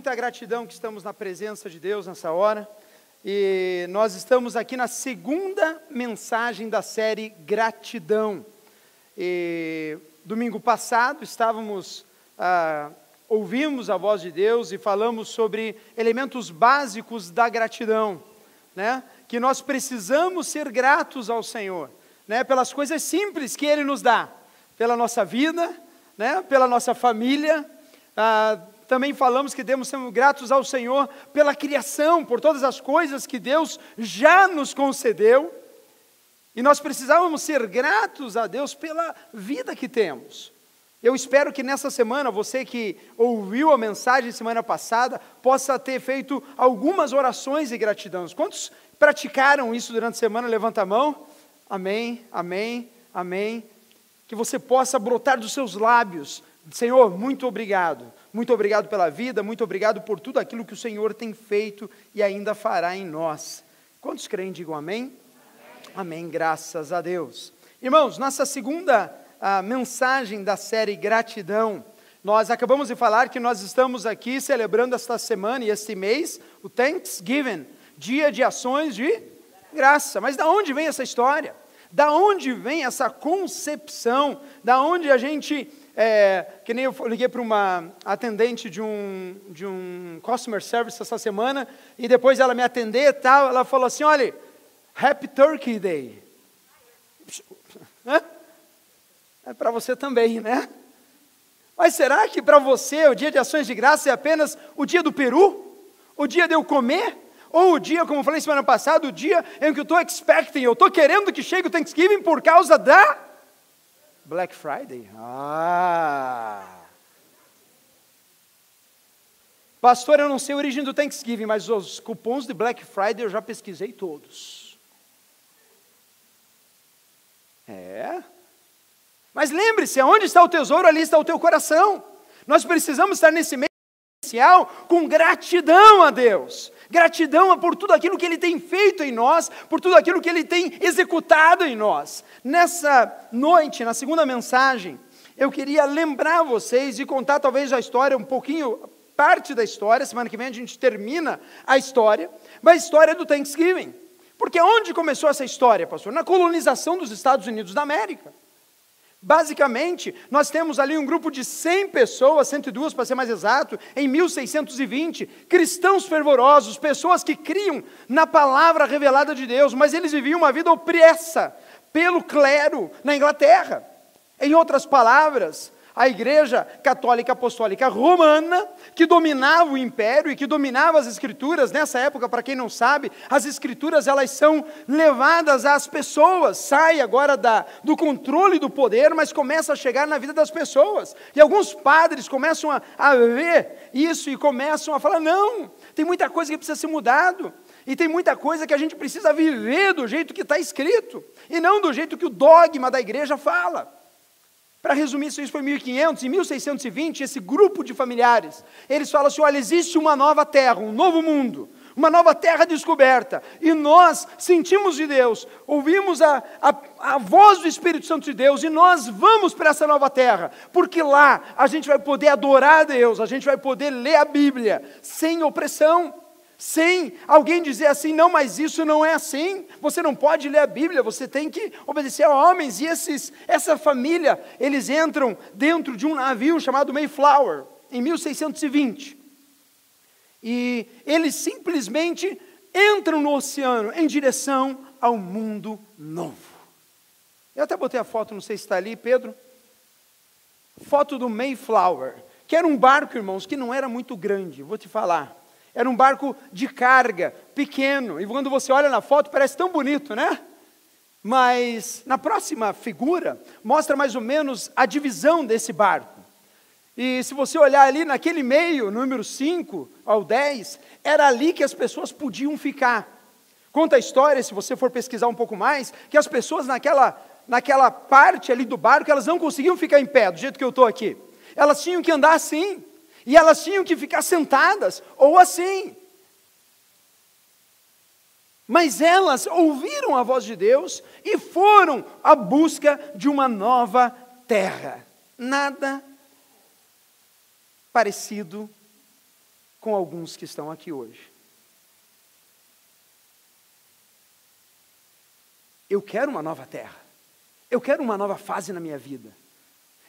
muita gratidão que estamos na presença de Deus nessa hora. E nós estamos aqui na segunda mensagem da série Gratidão. E domingo passado estávamos, ah, ouvimos a voz de Deus e falamos sobre elementos básicos da gratidão, né? Que nós precisamos ser gratos ao Senhor, né? Pelas coisas simples que Ele nos dá, pela nossa vida, né? Pela nossa família. Ah, também falamos que devemos ser gratos ao Senhor pela criação, por todas as coisas que Deus já nos concedeu. E nós precisávamos ser gratos a Deus pela vida que temos. Eu espero que nessa semana, você que ouviu a mensagem semana passada, possa ter feito algumas orações de gratidão. Quantos praticaram isso durante a semana? Levanta a mão. Amém, amém, amém. Que você possa brotar dos seus lábios. Senhor, muito obrigado. Muito obrigado pela vida, muito obrigado por tudo aquilo que o Senhor tem feito e ainda fará em nós. Quantos creem, digam amém? Amém, amém graças a Deus. Irmãos, nossa segunda ah, mensagem da série Gratidão, nós acabamos de falar que nós estamos aqui celebrando esta semana e este mês o Thanksgiving, dia de ações de graça. Mas da onde vem essa história? Da onde vem essa concepção? Da onde a gente é, que nem eu liguei para uma atendente de um, de um customer service essa semana, e depois ela me atender e tal, ela falou assim, olha, Happy Turkey Day. É para você também, né? Mas será que para você o dia de ações de graça é apenas o dia do peru? O dia de eu comer? Ou o dia, como eu falei semana passada, o dia em que eu estou expecting, eu estou querendo que chegue o Thanksgiving por causa da Black Friday? Ah! Pastor, eu não sei a origem do Thanksgiving, mas os cupons de Black Friday eu já pesquisei todos. É. Mas lembre-se, aonde está o tesouro, ali está o teu coração. Nós precisamos estar nesse meio inicial com gratidão a Deus. Gratidão por tudo aquilo que Ele tem feito em nós, por tudo aquilo que Ele tem executado em nós. Nessa noite, na segunda mensagem, eu queria lembrar vocês e contar talvez a história, um pouquinho, parte da história. Semana que vem a gente termina a história, mas a história do Thanksgiving. Porque onde começou essa história, pastor? Na colonização dos Estados Unidos da América. Basicamente, nós temos ali um grupo de 100 pessoas, 102 para ser mais exato, em 1620, cristãos fervorosos, pessoas que criam na palavra revelada de Deus, mas eles viviam uma vida opressa pelo clero na Inglaterra. Em outras palavras, a Igreja Católica Apostólica Romana, que dominava o império e que dominava as escrituras, nessa época, para quem não sabe, as escrituras elas são levadas às pessoas, sai agora da, do controle do poder, mas começa a chegar na vida das pessoas. E alguns padres começam a, a ver isso e começam a falar: não, tem muita coisa que precisa ser mudado. E tem muita coisa que a gente precisa viver do jeito que está escrito, e não do jeito que o dogma da igreja fala. Para resumir, isso foi 1500, em 1620, esse grupo de familiares, eles falam assim: olha, existe uma nova terra, um novo mundo, uma nova terra descoberta, e nós sentimos de Deus, ouvimos a, a, a voz do Espírito Santo de Deus, e nós vamos para essa nova terra, porque lá a gente vai poder adorar a Deus, a gente vai poder ler a Bíblia sem opressão sem alguém dizer assim, não, mas isso não é assim, você não pode ler a Bíblia, você tem que obedecer a homens, e esses, essa família, eles entram dentro de um navio chamado Mayflower, em 1620, e eles simplesmente entram no oceano em direção ao mundo novo. Eu até botei a foto, não sei se está ali, Pedro, foto do Mayflower, que era um barco, irmãos, que não era muito grande, vou te falar, era um barco de carga, pequeno. E quando você olha na foto, parece tão bonito, né? Mas na próxima figura, mostra mais ou menos a divisão desse barco. E se você olhar ali naquele meio, número 5 ao 10, era ali que as pessoas podiam ficar. Conta a história, se você for pesquisar um pouco mais, que as pessoas naquela, naquela parte ali do barco, elas não conseguiam ficar em pé, do jeito que eu estou aqui. Elas tinham que andar assim. E elas tinham que ficar sentadas, ou assim. Mas elas ouviram a voz de Deus e foram à busca de uma nova terra. Nada parecido com alguns que estão aqui hoje. Eu quero uma nova terra. Eu quero uma nova fase na minha vida.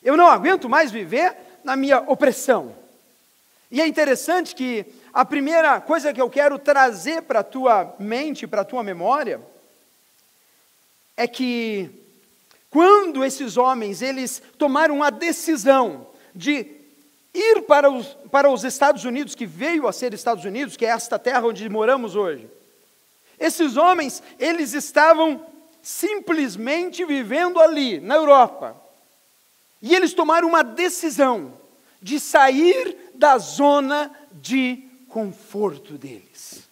Eu não aguento mais viver na minha opressão. E é interessante que a primeira coisa que eu quero trazer para a tua mente, para a tua memória, é que quando esses homens eles tomaram a decisão de ir para os, para os Estados Unidos, que veio a ser Estados Unidos, que é esta terra onde moramos hoje, esses homens eles estavam simplesmente vivendo ali, na Europa. E eles tomaram uma decisão de sair da zona de conforto deles.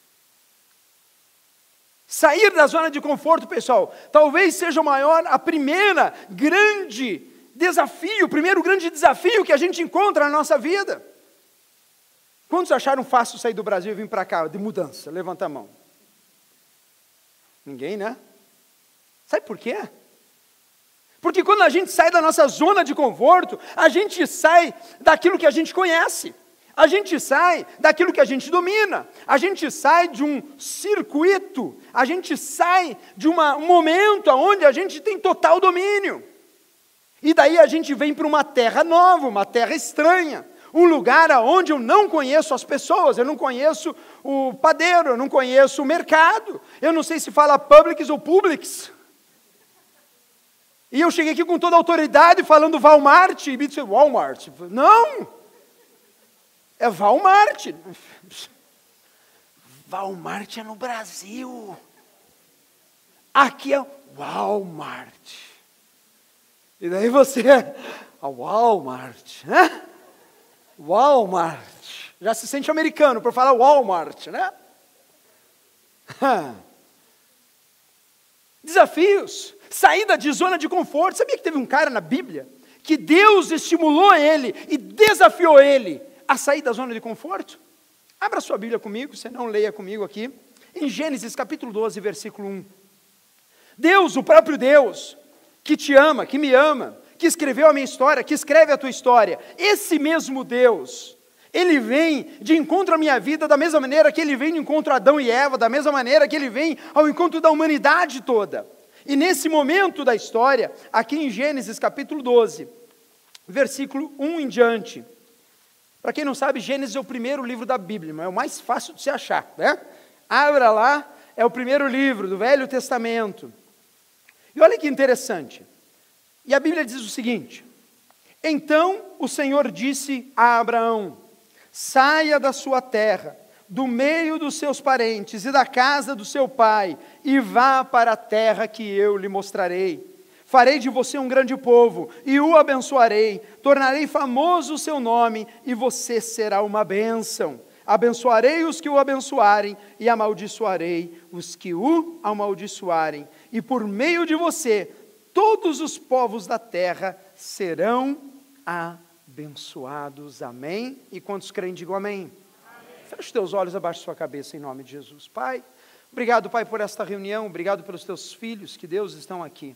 Sair da zona de conforto, pessoal, talvez seja o maior, a primeira grande desafio, o primeiro grande desafio que a gente encontra na nossa vida. Quantos acharam fácil sair do Brasil e vir para cá, de mudança? Levanta a mão. Ninguém, né? Sabe por quê? Porque quando a gente sai da nossa zona de conforto, a gente sai daquilo que a gente conhece. A gente sai daquilo que a gente domina, a gente sai de um circuito, a gente sai de uma, um momento onde a gente tem total domínio. E daí a gente vem para uma terra nova, uma terra estranha, um lugar onde eu não conheço as pessoas, eu não conheço o padeiro, eu não conheço o mercado, eu não sei se fala Publix ou Publix. E eu cheguei aqui com toda a autoridade falando Walmart, e me disse Walmart. Não! É Walmart. Walmart é no Brasil. Aqui é Walmart. E daí você, a Walmart, né? Walmart. Já se sente americano por falar Walmart, né? Desafios, saída de zona de conforto. Sabia que teve um cara na Bíblia que Deus estimulou ele e desafiou ele a sair da zona de conforto? Abra sua Bíblia comigo, se não leia comigo aqui. Em Gênesis capítulo 12, versículo 1. Deus, o próprio Deus, que te ama, que me ama, que escreveu a minha história, que escreve a tua história, esse mesmo Deus, ele vem de encontro à minha vida da mesma maneira que ele vem de encontro a Adão e Eva, da mesma maneira que ele vem ao encontro da humanidade toda. E nesse momento da história, aqui em Gênesis capítulo 12, versículo 1 em diante, para quem não sabe, Gênesis é o primeiro livro da Bíblia, mas é o mais fácil de se achar, né? Abra lá, é o primeiro livro do Velho Testamento. E olha que interessante. E a Bíblia diz o seguinte: Então o Senhor disse a Abraão: Saia da sua terra, do meio dos seus parentes e da casa do seu pai, e vá para a terra que eu lhe mostrarei. Farei de você um grande povo e o abençoarei, tornarei famoso o seu nome e você será uma bênção. Abençoarei os que o abençoarem e amaldiçoarei os que o amaldiçoarem. E por meio de você, todos os povos da terra serão abençoados. Amém? E quantos creem, digam amém. amém. Feche os teus olhos, abaixe sua cabeça em nome de Jesus. Pai, obrigado, Pai, por esta reunião, obrigado pelos teus filhos que Deus estão aqui.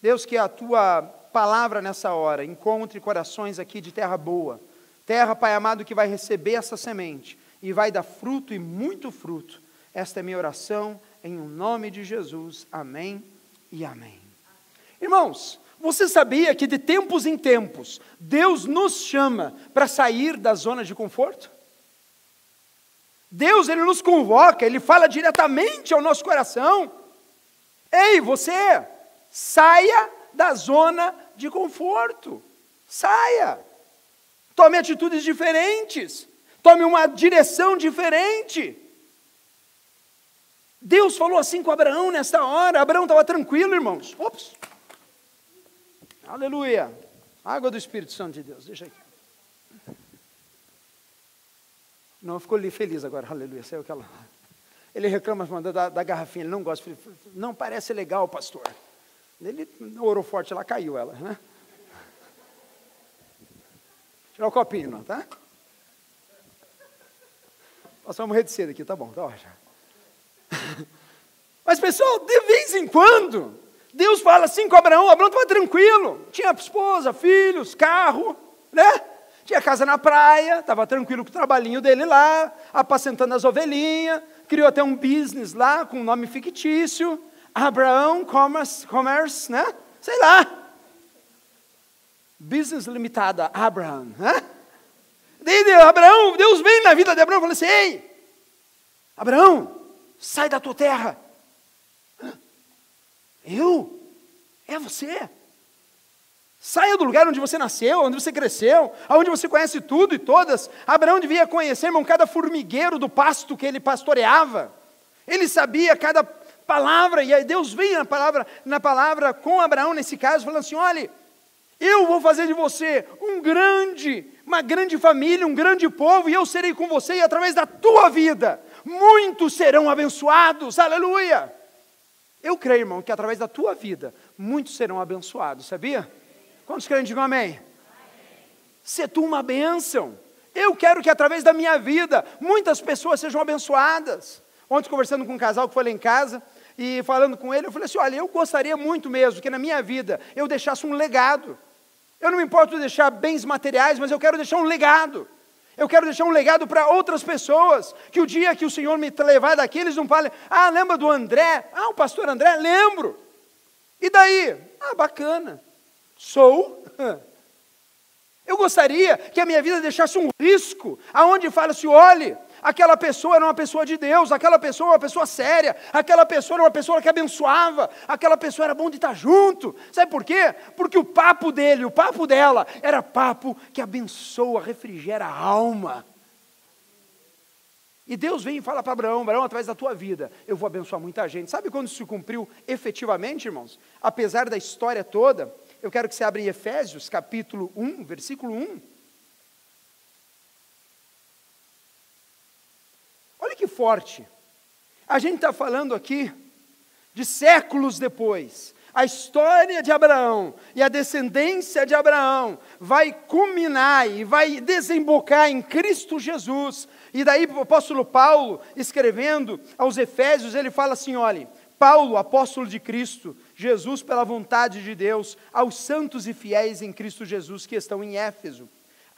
Deus, que a tua palavra nessa hora encontre corações aqui de terra boa, terra, Pai amado, que vai receber essa semente e vai dar fruto e muito fruto. Esta é minha oração, em nome de Jesus. Amém e amém. Irmãos, você sabia que de tempos em tempos Deus nos chama para sair da zona de conforto? Deus, Ele nos convoca, Ele fala diretamente ao nosso coração. Ei, você, Saia da zona de conforto. Saia. Tome atitudes diferentes. Tome uma direção diferente. Deus falou assim com Abraão nesta hora. Abraão estava tranquilo, irmãos. Ops. Aleluia. Água do Espírito Santo de Deus. Deixa aqui. Não, ficou ali feliz agora. Aleluia. Saiu aquela. Ele reclama da, da garrafinha. Ele não gosta. Não parece legal, pastor. Ele orou forte, ela caiu, ela, né? Tirar o copinho, não, tá? Passar morrer de cedo aqui, tá bom, tá ótimo. Mas, pessoal, de vez em quando, Deus fala assim com Abraão, Abraão estava tranquilo, tinha esposa, filhos, carro, né? tinha casa na praia, estava tranquilo com o trabalhinho dele lá, apacentando as ovelhinhas, criou até um business lá com um nome fictício, Abraão Commerce, Commerce né? Sei lá. Business limitada, Abraham, né? Daí, Abraão, Deus vem na vida de Abraão e falou assim: Ei, Abraão, sai da tua terra. Eu? É você? Saia do lugar onde você nasceu, onde você cresceu, onde você conhece tudo e todas. Abraão devia conhecer, irmão, cada formigueiro do pasto que ele pastoreava. Ele sabia cada palavra, e aí Deus vem na palavra, na palavra com Abraão, nesse caso, falando assim: olha, eu vou fazer de você um grande, uma grande família, um grande povo, e eu serei com você, e através da tua vida, muitos serão abençoados, aleluia. Eu creio, irmão, que através da tua vida, muitos serão abençoados, sabia? Quantos creem, digam amém? amém. Ser tu uma bênção. Eu quero que através da minha vida, muitas pessoas sejam abençoadas. Ontem, conversando com um casal que foi lá em casa, e falando com ele, eu falei assim: olha, eu gostaria muito mesmo que na minha vida eu deixasse um legado. Eu não me importo de deixar bens materiais, mas eu quero deixar um legado. Eu quero deixar um legado para outras pessoas, que o dia que o Senhor me levar daqui, eles não falem, ah, lembra do André? Ah, o pastor André, lembro. E daí? Ah, bacana. Sou. Eu gostaria que a minha vida deixasse um risco, aonde fala-se, olhe, aquela pessoa era uma pessoa de Deus, aquela pessoa era uma pessoa séria, aquela pessoa era uma pessoa que abençoava, aquela pessoa era bom de estar junto. Sabe por quê? Porque o papo dele, o papo dela, era papo que abençoa, refrigera a alma. E Deus vem e fala para Abraão: Abraão, através da tua vida, eu vou abençoar muita gente. Sabe quando isso se cumpriu efetivamente, irmãos? Apesar da história toda, eu quero que você abra em Efésios, capítulo 1, versículo 1. Que forte. A gente está falando aqui de séculos depois. A história de Abraão e a descendência de Abraão vai culminar e vai desembocar em Cristo Jesus. E daí o apóstolo Paulo, escrevendo aos Efésios, ele fala assim: olhe, Paulo, apóstolo de Cristo, Jesus pela vontade de Deus, aos santos e fiéis em Cristo Jesus que estão em Éfeso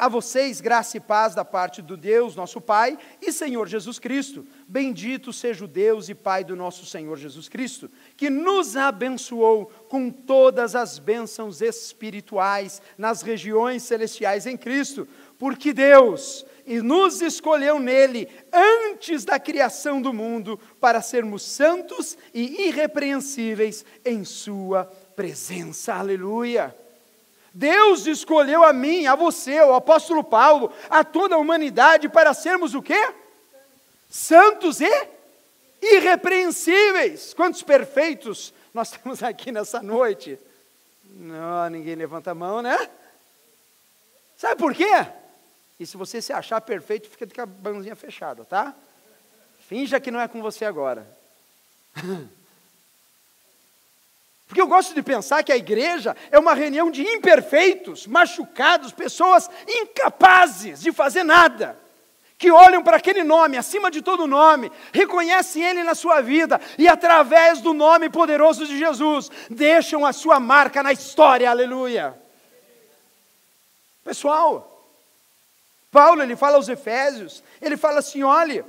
a vocês, graça e paz da parte do Deus, nosso Pai, e Senhor Jesus Cristo. Bendito seja o Deus e Pai do nosso Senhor Jesus Cristo, que nos abençoou com todas as bênçãos espirituais nas regiões celestiais em Cristo, porque Deus e nos escolheu nele antes da criação do mundo para sermos santos e irrepreensíveis em Sua presença. Aleluia. Deus escolheu a mim, a você, o apóstolo Paulo, a toda a humanidade para sermos o quê? Santos e irrepreensíveis. Quantos perfeitos nós temos aqui nessa noite? Não, ninguém levanta a mão, né? Sabe por quê? E se você se achar perfeito, fica com a mãozinha fechada, tá? Finja que não é com você agora. Porque eu gosto de pensar que a igreja é uma reunião de imperfeitos, machucados, pessoas incapazes de fazer nada, que olham para aquele nome, acima de todo nome, reconhecem ele na sua vida e, através do nome poderoso de Jesus, deixam a sua marca na história, aleluia. Pessoal, Paulo ele fala aos Efésios, ele fala assim: olha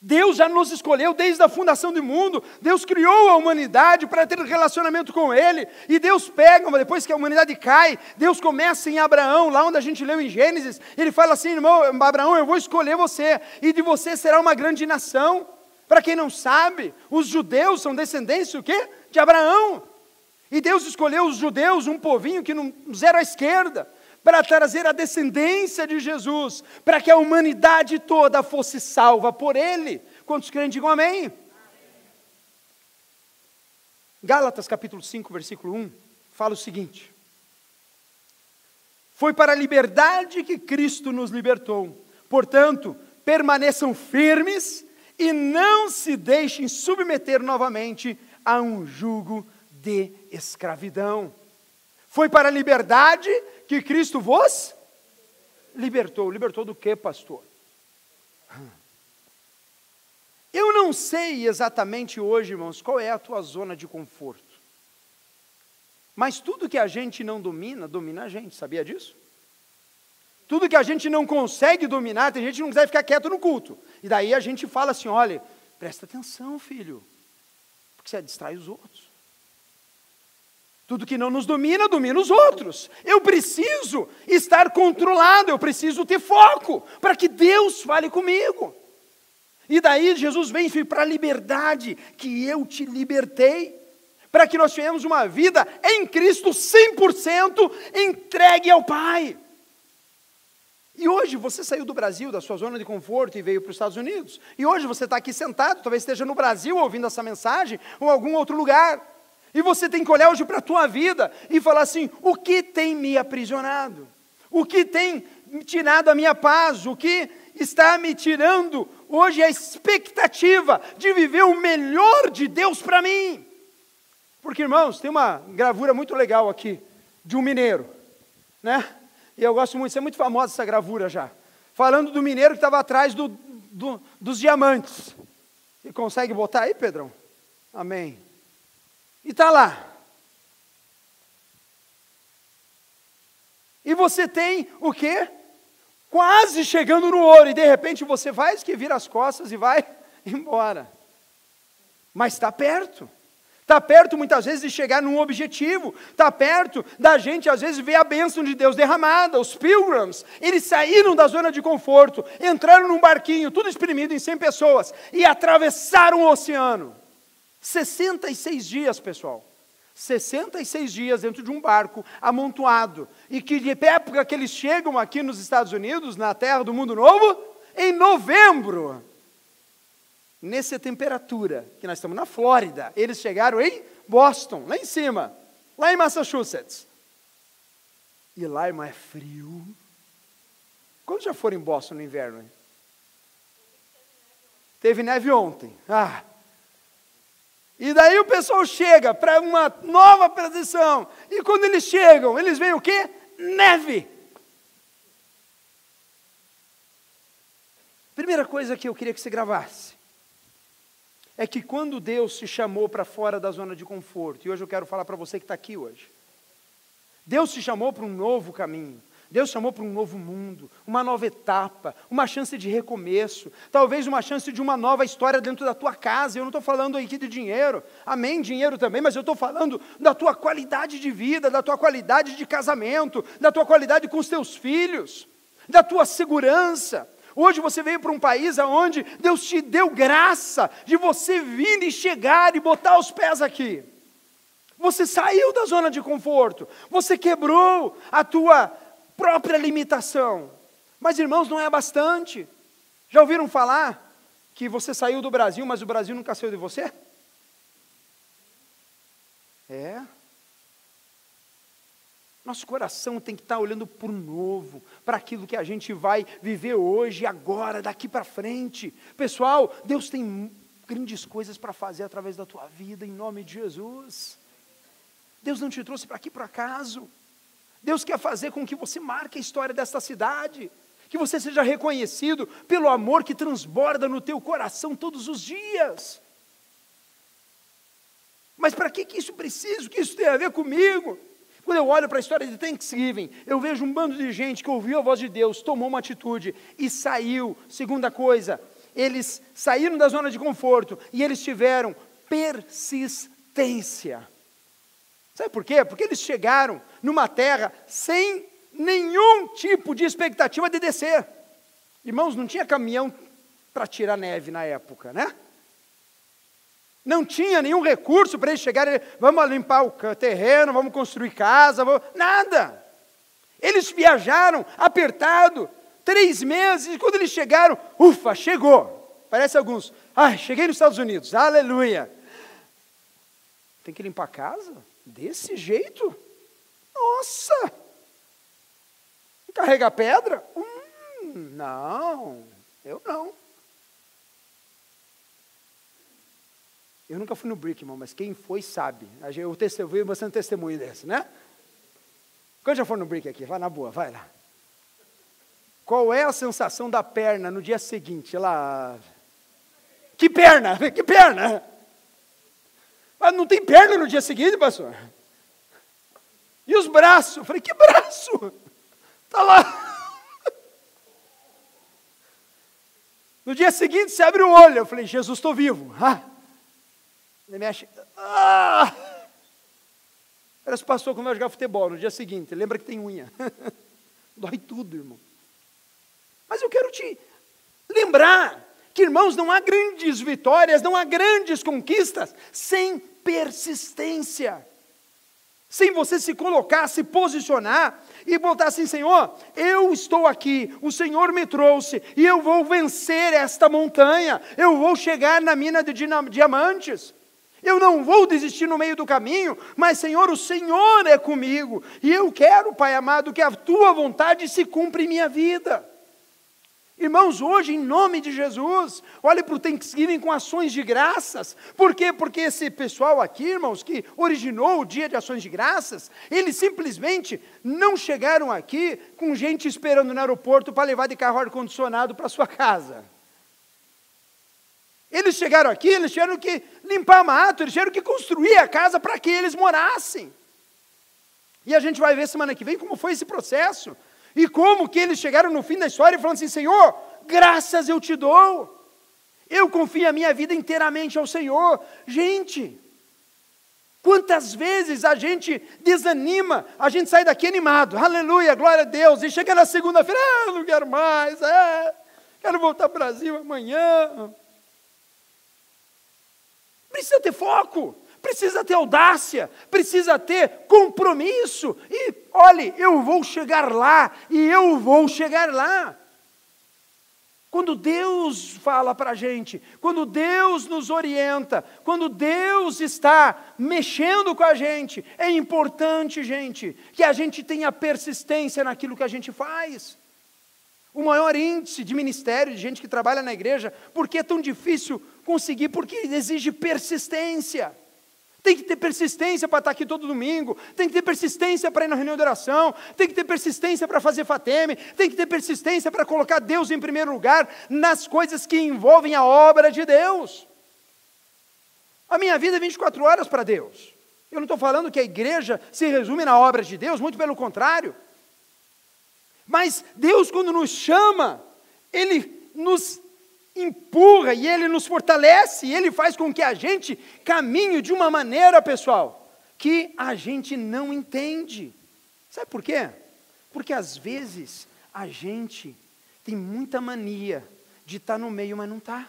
Deus já nos escolheu desde a fundação do mundo. Deus criou a humanidade para ter relacionamento com Ele. E Deus pega, depois que a humanidade cai, Deus começa em Abraão, lá onde a gente leu em Gênesis. Ele fala assim: irmão, Abraão, eu vou escolher você, e de você será uma grande nação. Para quem não sabe, os judeus são descendentes o quê? De Abraão. E Deus escolheu os judeus, um povinho que não zero à esquerda para trazer a descendência de Jesus, para que a humanidade toda fosse salva por Ele. Quantos crentes digam amém? amém? Gálatas capítulo 5, versículo 1, fala o seguinte: Foi para a liberdade que Cristo nos libertou, portanto, permaneçam firmes e não se deixem submeter novamente a um jugo de escravidão. Foi para a liberdade que Cristo vos libertou. Libertou do que, pastor? Eu não sei exatamente hoje, irmãos, qual é a tua zona de conforto. Mas tudo que a gente não domina, domina a gente, sabia disso? Tudo que a gente não consegue dominar, tem gente que não consegue ficar quieto no culto. E daí a gente fala assim: olha, presta atenção, filho, porque você distrai os outros. Tudo que não nos domina, domina os outros. Eu preciso estar controlado, eu preciso ter foco, para que Deus fale comigo. E daí Jesus vem para a liberdade, que eu te libertei, para que nós tenhamos uma vida em Cristo 100% entregue ao Pai. E hoje você saiu do Brasil, da sua zona de conforto e veio para os Estados Unidos. E hoje você está aqui sentado, talvez esteja no Brasil ouvindo essa mensagem, ou algum outro lugar. E você tem que olhar hoje para a tua vida e falar assim: o que tem me aprisionado? O que tem tirado a minha paz? O que está me tirando hoje a expectativa de viver o melhor de Deus para mim? Porque, irmãos, tem uma gravura muito legal aqui de um mineiro, né? E eu gosto muito, isso é muito famosa essa gravura já. Falando do mineiro que estava atrás do, do, dos diamantes. Você consegue botar aí, Pedrão? Amém. E está lá. E você tem o quê? Quase chegando no ouro, e de repente você faz que vira as costas e vai embora. Mas está perto. Está perto muitas vezes de chegar num objetivo, está perto da gente às vezes ver a bênção de Deus derramada. Os pilgrims, eles saíram da zona de conforto, entraram num barquinho, tudo exprimido em 100 pessoas, e atravessaram o oceano. 66 dias, pessoal. 66 dias dentro de um barco amontoado. E que de época que eles chegam aqui nos Estados Unidos, na terra do mundo novo? Em novembro. Nessa temperatura, que nós estamos na Flórida, eles chegaram em Boston, lá em cima, lá em Massachusetts. E lá, é frio. Quando já foram em Boston no inverno? Teve neve ontem. Ah, e daí o pessoal chega para uma nova presença. E quando eles chegam, eles veem o quê? Neve. Primeira coisa que eu queria que você gravasse é que quando Deus se chamou para fora da zona de conforto, e hoje eu quero falar para você que está aqui hoje, Deus te chamou para um novo caminho. Deus chamou para um novo mundo, uma nova etapa, uma chance de recomeço, talvez uma chance de uma nova história dentro da tua casa. Eu não estou falando aqui de dinheiro, amém, dinheiro também, mas eu estou falando da tua qualidade de vida, da tua qualidade de casamento, da tua qualidade com os teus filhos, da tua segurança. Hoje você veio para um país onde Deus te deu graça de você vir e chegar e botar os pés aqui. Você saiu da zona de conforto, você quebrou a tua própria limitação. Mas, irmãos, não é bastante. Já ouviram falar que você saiu do Brasil, mas o Brasil nunca saiu de você? É. Nosso coração tem que estar olhando para o novo, para aquilo que a gente vai viver hoje, agora, daqui para frente. Pessoal, Deus tem grandes coisas para fazer através da tua vida, em nome de Jesus. Deus não te trouxe para aqui por acaso. Deus quer fazer com que você marque a história desta cidade, que você seja reconhecido pelo amor que transborda no teu coração todos os dias. Mas para que, que isso precisa? O que isso tem a ver comigo? Quando eu olho para a história de Thanksgiving, eu vejo um bando de gente que ouviu a voz de Deus, tomou uma atitude e saiu. Segunda coisa, eles saíram da zona de conforto e eles tiveram persistência. Sabe por quê? Porque eles chegaram numa terra sem nenhum tipo de expectativa de descer. Irmãos, não tinha caminhão para tirar neve na época, né? Não tinha nenhum recurso para eles chegarem, vamos limpar o terreno, vamos construir casa, vamos... nada. Eles viajaram apertado, três meses, e quando eles chegaram, ufa, chegou. Parece alguns, ai, cheguei nos Estados Unidos, aleluia. Tem que limpar a casa? Desse jeito? Nossa! Carrega pedra? Hum, não, eu não. Eu nunca fui no Brick, irmão, mas quem foi sabe. Eu vi bastante testemunho desse, né? Quando já for no Brick aqui? Vai na boa, vai lá. Qual é a sensação da perna no dia seguinte? Ela. Que perna? Que perna? Mas não tem perna no dia seguinte, pastor. E os braços? Eu falei, que braço? Está lá. No dia seguinte, você abre o olho. Eu falei, Jesus, estou vivo. Ah. Ele mexe. Ah. Parece passou quando vai jogar futebol no dia seguinte. Lembra que tem unha. Dói tudo, irmão. Mas eu quero te lembrar que, irmãos, não há grandes vitórias, não há grandes conquistas sem persistência. Sem você se colocar, se posicionar e botar assim: Senhor, eu estou aqui, o Senhor me trouxe e eu vou vencer esta montanha, eu vou chegar na mina de diamantes. Eu não vou desistir no meio do caminho, mas Senhor, o Senhor é comigo, e eu quero, Pai amado, que a tua vontade se cumpra em minha vida. Irmãos, hoje, em nome de Jesus, olhe para o Thanksgiving com ações de graças. Por quê? Porque esse pessoal aqui, irmãos, que originou o dia de ações de graças, eles simplesmente não chegaram aqui com gente esperando no aeroporto para levar de carro ar-condicionado para sua casa. Eles chegaram aqui, eles tiveram que limpar mato, eles tiveram que construir a casa para que eles morassem. E a gente vai ver semana que vem como foi esse processo. E como que eles chegaram no fim da história falando assim: Senhor, graças eu te dou. Eu confio a minha vida inteiramente ao Senhor. Gente, quantas vezes a gente desanima, a gente sai daqui animado, aleluia, glória a Deus, e chega na segunda-feira, ah, não quero mais, é, quero voltar para o Brasil amanhã. Precisa ter foco precisa ter audácia, precisa ter compromisso. E olhe, eu vou chegar lá, e eu vou chegar lá. Quando Deus fala para a gente, quando Deus nos orienta, quando Deus está mexendo com a gente, é importante, gente, que a gente tenha persistência naquilo que a gente faz. O maior índice de ministério, de gente que trabalha na igreja, por que é tão difícil conseguir? Porque exige persistência. Tem que ter persistência para estar aqui todo domingo, tem que ter persistência para ir na reunião de oração, tem que ter persistência para fazer fateme, tem que ter persistência para colocar Deus em primeiro lugar nas coisas que envolvem a obra de Deus. A minha vida é 24 horas para Deus. Eu não estou falando que a igreja se resume na obra de Deus, muito pelo contrário. Mas Deus, quando nos chama, Ele nos empurra e Ele nos fortalece, e Ele faz com que a gente caminhe de uma maneira, pessoal, que a gente não entende. Sabe por quê? Porque às vezes a gente tem muita mania de estar no meio, mas não está.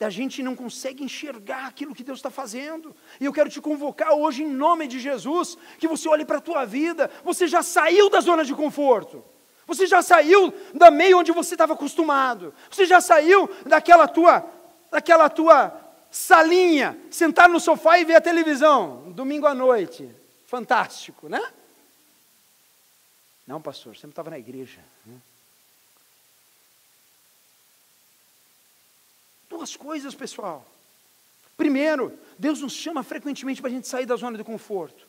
A gente não consegue enxergar aquilo que Deus está fazendo. E eu quero te convocar hoje, em nome de Jesus, que você olhe para a tua vida. Você já saiu da zona de conforto. Você já saiu da meio onde você estava acostumado. Você já saiu daquela tua, daquela tua salinha, sentar no sofá e ver a televisão, domingo à noite. Fantástico, né? Não, pastor, sempre estava na igreja. Né? Duas coisas, pessoal. Primeiro, Deus nos chama frequentemente para a gente sair da zona de conforto.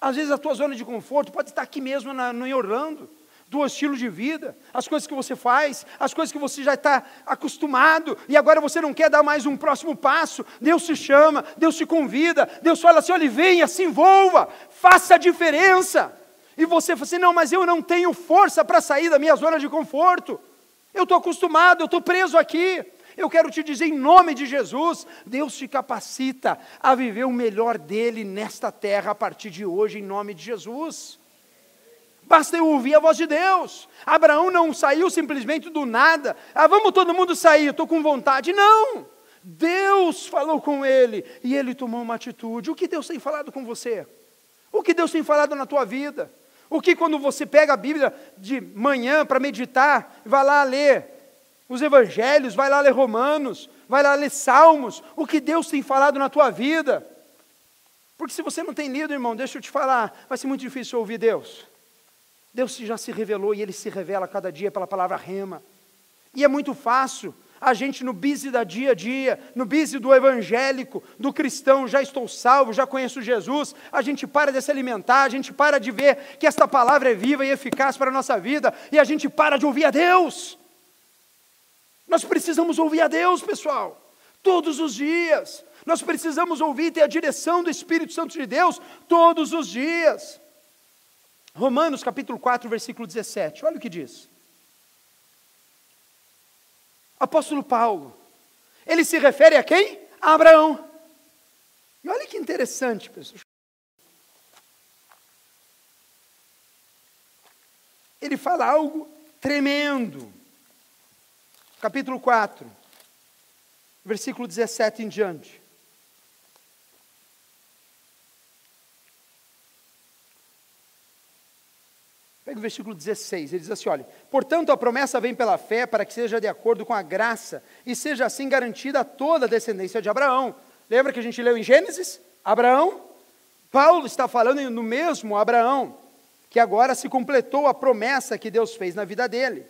Às vezes a tua zona de conforto pode estar aqui mesmo no Orlando do estilo de vida, as coisas que você faz, as coisas que você já está acostumado, e agora você não quer dar mais um próximo passo. Deus te chama, Deus te convida, Deus fala assim: olha, venha, se envolva, faça a diferença. E você fala assim: não, mas eu não tenho força para sair da minha zona de conforto. Eu estou acostumado, eu estou preso aqui. Eu quero te dizer em nome de Jesus, Deus te capacita a viver o melhor dele nesta terra a partir de hoje, em nome de Jesus. Basta eu ouvir a voz de Deus. Abraão não saiu simplesmente do nada. Ah, vamos todo mundo sair, estou com vontade. Não! Deus falou com ele e ele tomou uma atitude. O que Deus tem falado com você? O que Deus tem falado na tua vida? O que quando você pega a Bíblia de manhã para meditar, vai lá ler os evangelhos, vai lá ler Romanos, vai lá ler Salmos, o que Deus tem falado na tua vida? Porque se você não tem lido, irmão, deixa eu te falar, vai ser muito difícil ouvir Deus. Deus já se revelou e ele se revela cada dia pela palavra rema. E é muito fácil a gente no busy da dia a dia, no busy do evangélico, do cristão, já estou salvo, já conheço Jesus, a gente para de se alimentar, a gente para de ver que esta palavra é viva e eficaz para a nossa vida, e a gente para de ouvir a Deus. Nós precisamos ouvir a Deus, pessoal, todos os dias. Nós precisamos ouvir e ter a direção do Espírito Santo de Deus todos os dias. Romanos capítulo 4, versículo 17, olha o que diz. apóstolo Paulo, ele se refere a quem? A Abraão. E olha que interessante, pessoal. Ele fala algo tremendo. Capítulo 4, versículo 17 em diante. Pega o versículo 16, ele diz assim: olha, portanto a promessa vem pela fé para que seja de acordo com a graça e seja assim garantida toda a descendência de Abraão. Lembra que a gente leu em Gênesis? Abraão, Paulo está falando no mesmo Abraão, que agora se completou a promessa que Deus fez na vida dele,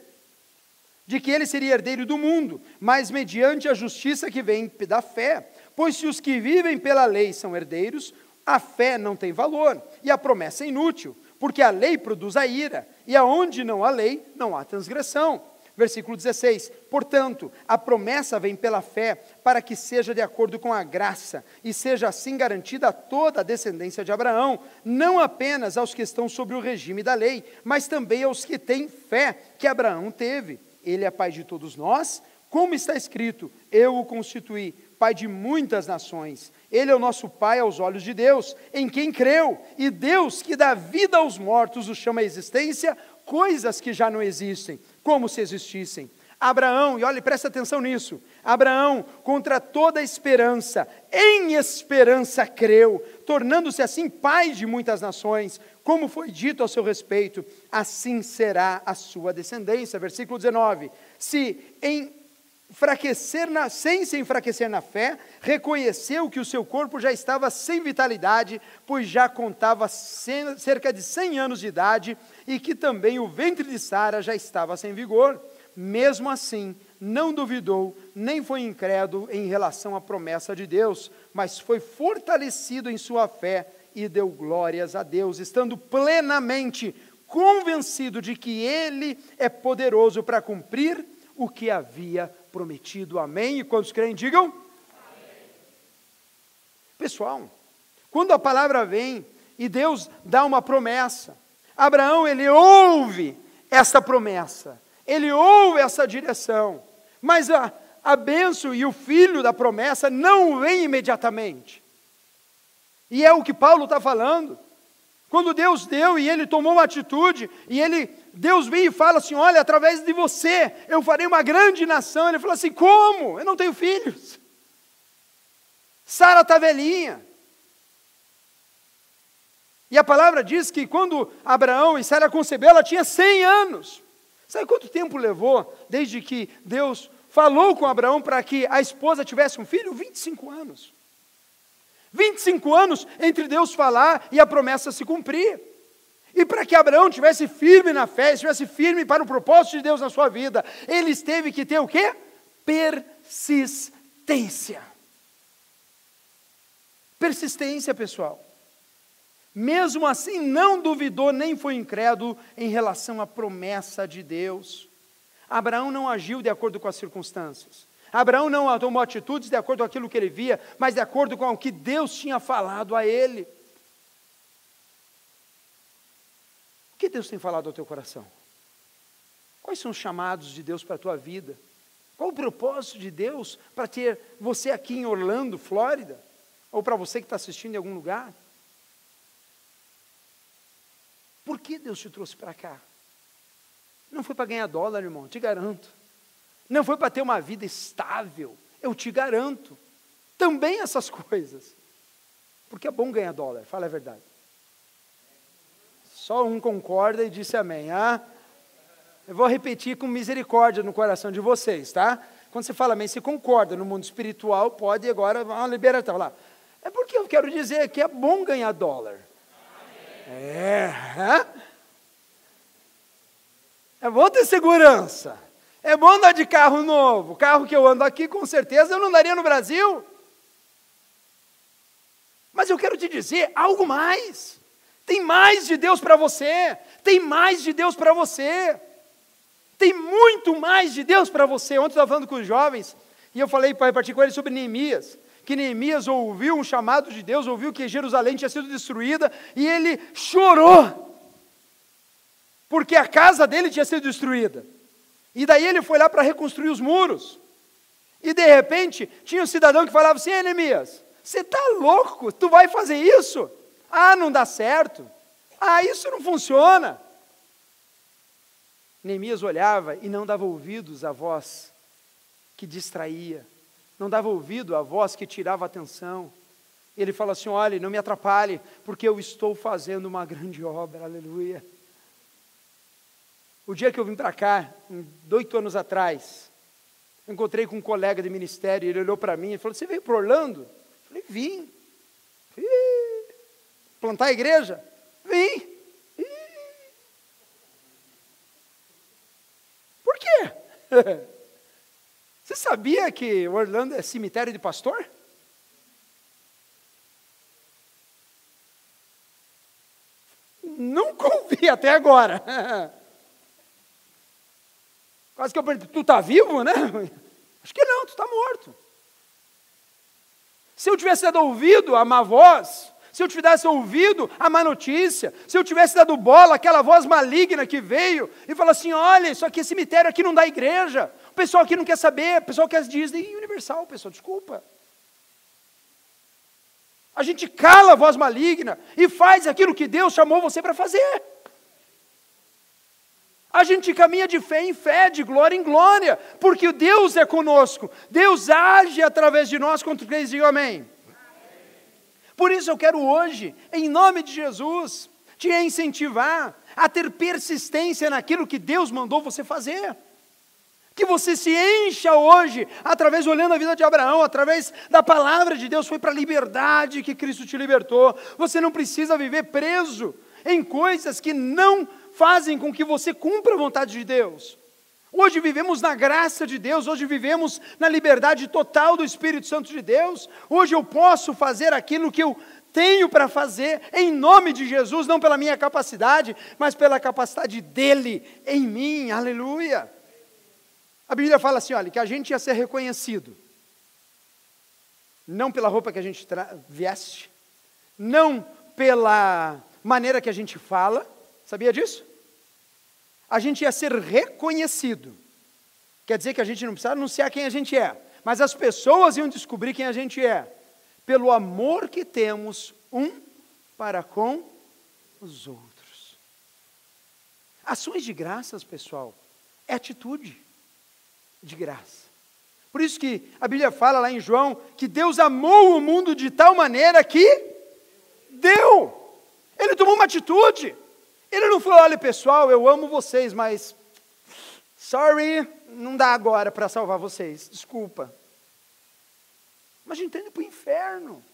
de que ele seria herdeiro do mundo, mas mediante a justiça que vem da fé. Pois se os que vivem pela lei são herdeiros, a fé não tem valor e a promessa é inútil porque a lei produz a ira, e aonde não há lei, não há transgressão. Versículo 16: Portanto, a promessa vem pela fé, para que seja de acordo com a graça, e seja assim garantida a toda a descendência de Abraão, não apenas aos que estão sobre o regime da lei, mas também aos que têm fé que Abraão teve. Ele é pai de todos nós, como está escrito: Eu o constituí pai de muitas nações. Ele é o nosso Pai aos olhos de Deus, em quem creu, e Deus que dá vida aos mortos o chama à existência, coisas que já não existem, como se existissem. Abraão, e olhe, presta atenção nisso. Abraão, contra toda esperança, em esperança creu, tornando-se assim pai de muitas nações, como foi dito ao seu respeito, assim será a sua descendência. Versículo 19: Se em enfraquecer na, sem se enfraquecer na fé, reconheceu que o seu corpo já estava sem vitalidade, pois já contava cerca de 100 anos de idade, e que também o ventre de Sara já estava sem vigor. Mesmo assim, não duvidou, nem foi incrédulo em relação à promessa de Deus, mas foi fortalecido em sua fé e deu glórias a Deus, estando plenamente convencido de que Ele é poderoso para cumprir o que havia prometido. Amém? E quantos creem, digam? Amém. Pessoal, quando a palavra vem e Deus dá uma promessa, Abraão, ele ouve essa promessa, ele ouve essa direção, mas a, a benção e o filho da promessa não vem imediatamente. E é o que Paulo está falando. Quando Deus deu e ele tomou uma atitude, e ele, Deus vem e fala assim: Olha, através de você eu farei uma grande nação. Ele falou assim: Como? Eu não tenho filhos. Sara está velhinha. E a palavra diz que quando Abraão e Sara concebeu, ela tinha 100 anos. Sabe quanto tempo levou desde que Deus falou com Abraão para que a esposa tivesse um filho? 25 anos. 25 anos entre Deus falar e a promessa se cumprir. E para que Abraão tivesse firme na fé, estivesse firme para o propósito de Deus na sua vida, ele teve que ter o quê? Persistência. Persistência, pessoal. Mesmo assim, não duvidou nem foi incrédulo em relação à promessa de Deus. Abraão não agiu de acordo com as circunstâncias. Abraão não tomou atitudes de acordo com aquilo que ele via, mas de acordo com o que Deus tinha falado a ele. O que Deus tem falado ao teu coração? Quais são os chamados de Deus para a tua vida? Qual o propósito de Deus para ter você aqui em Orlando, Flórida? Ou para você que está assistindo em algum lugar? Por que Deus te trouxe para cá? Não foi para ganhar dólar, irmão, te garanto. Não foi para ter uma vida estável, eu te garanto. Também essas coisas. Porque é bom ganhar dólar, fala a verdade. Só um concorda e disse amém. Ah, eu vou repetir com misericórdia no coração de vocês, tá? Quando você fala amém, você concorda no mundo espiritual, pode agora, uma liberação lá. É porque eu quero dizer que é bom ganhar dólar. É. É bom ter segurança. É bom andar de carro novo. Carro que eu ando aqui, com certeza, eu não andaria no Brasil. Mas eu quero te dizer algo mais. Tem mais de Deus para você. Tem mais de Deus para você. Tem muito mais de Deus para você. Ontem eu estava falando com os jovens e eu falei para repartir com eles sobre Neemias. Que Neemias ouviu um chamado de Deus, ouviu que Jerusalém tinha sido destruída e ele chorou. Porque a casa dele tinha sido destruída. E daí ele foi lá para reconstruir os muros. E de repente, tinha um cidadão que falava assim: Neemias, você está louco? Tu vai fazer isso? Ah, não dá certo. Ah, isso não funciona. Neemias olhava e não dava ouvidos à voz que distraía, não dava ouvido à voz que tirava atenção. Ele fala assim: olhe, não me atrapalhe, porque eu estou fazendo uma grande obra, aleluia. O dia que eu vim para cá, oito anos atrás, encontrei com um colega de ministério, ele olhou para mim e falou: Você veio para Orlando? Eu falei: Vim. Ih, plantar a igreja? Vim. Por quê? Você sabia que Orlando é cemitério de pastor? Nunca ouvi até agora. Quase que eu perguntei, tu está vivo, né? Acho que não, tu está morto. Se eu tivesse ouvido à má voz, se eu tivesse ouvido a má notícia, se eu tivesse dado bola àquela voz maligna que veio e falou assim: olha, isso aqui é cemitério, aqui não dá igreja, o pessoal aqui não quer saber, o pessoal quer Disney Universal, pessoal, desculpa. A gente cala a voz maligna e faz aquilo que Deus chamou você para fazer. A gente caminha de fé em fé, de glória em glória, porque Deus é conosco. Deus age através de nós quando crês, diga amém. Por isso eu quero hoje, em nome de Jesus, te incentivar a ter persistência naquilo que Deus mandou você fazer. Que você se encha hoje, através, olhando a vida de Abraão, através da palavra de Deus, foi para a liberdade que Cristo te libertou. Você não precisa viver preso em coisas que não fazem com que você cumpra a vontade de Deus. Hoje vivemos na graça de Deus, hoje vivemos na liberdade total do Espírito Santo de Deus. Hoje eu posso fazer aquilo que eu tenho para fazer em nome de Jesus, não pela minha capacidade, mas pela capacidade dele em mim. Aleluia. A Bíblia fala assim, olha, que a gente ia ser reconhecido não pela roupa que a gente veste, não pela maneira que a gente fala, Sabia disso? A gente ia ser reconhecido. Quer dizer que a gente não precisa anunciar quem a gente é, mas as pessoas iam descobrir quem a gente é, pelo amor que temos um para com os outros. Ações de graças, pessoal, é atitude de graça. Por isso que a Bíblia fala lá em João que Deus amou o mundo de tal maneira que deu. Ele tomou uma atitude. Ele não falou: olha pessoal, eu amo vocês, mas sorry, não dá agora para salvar vocês, desculpa. Mas a gente está indo para o inferno.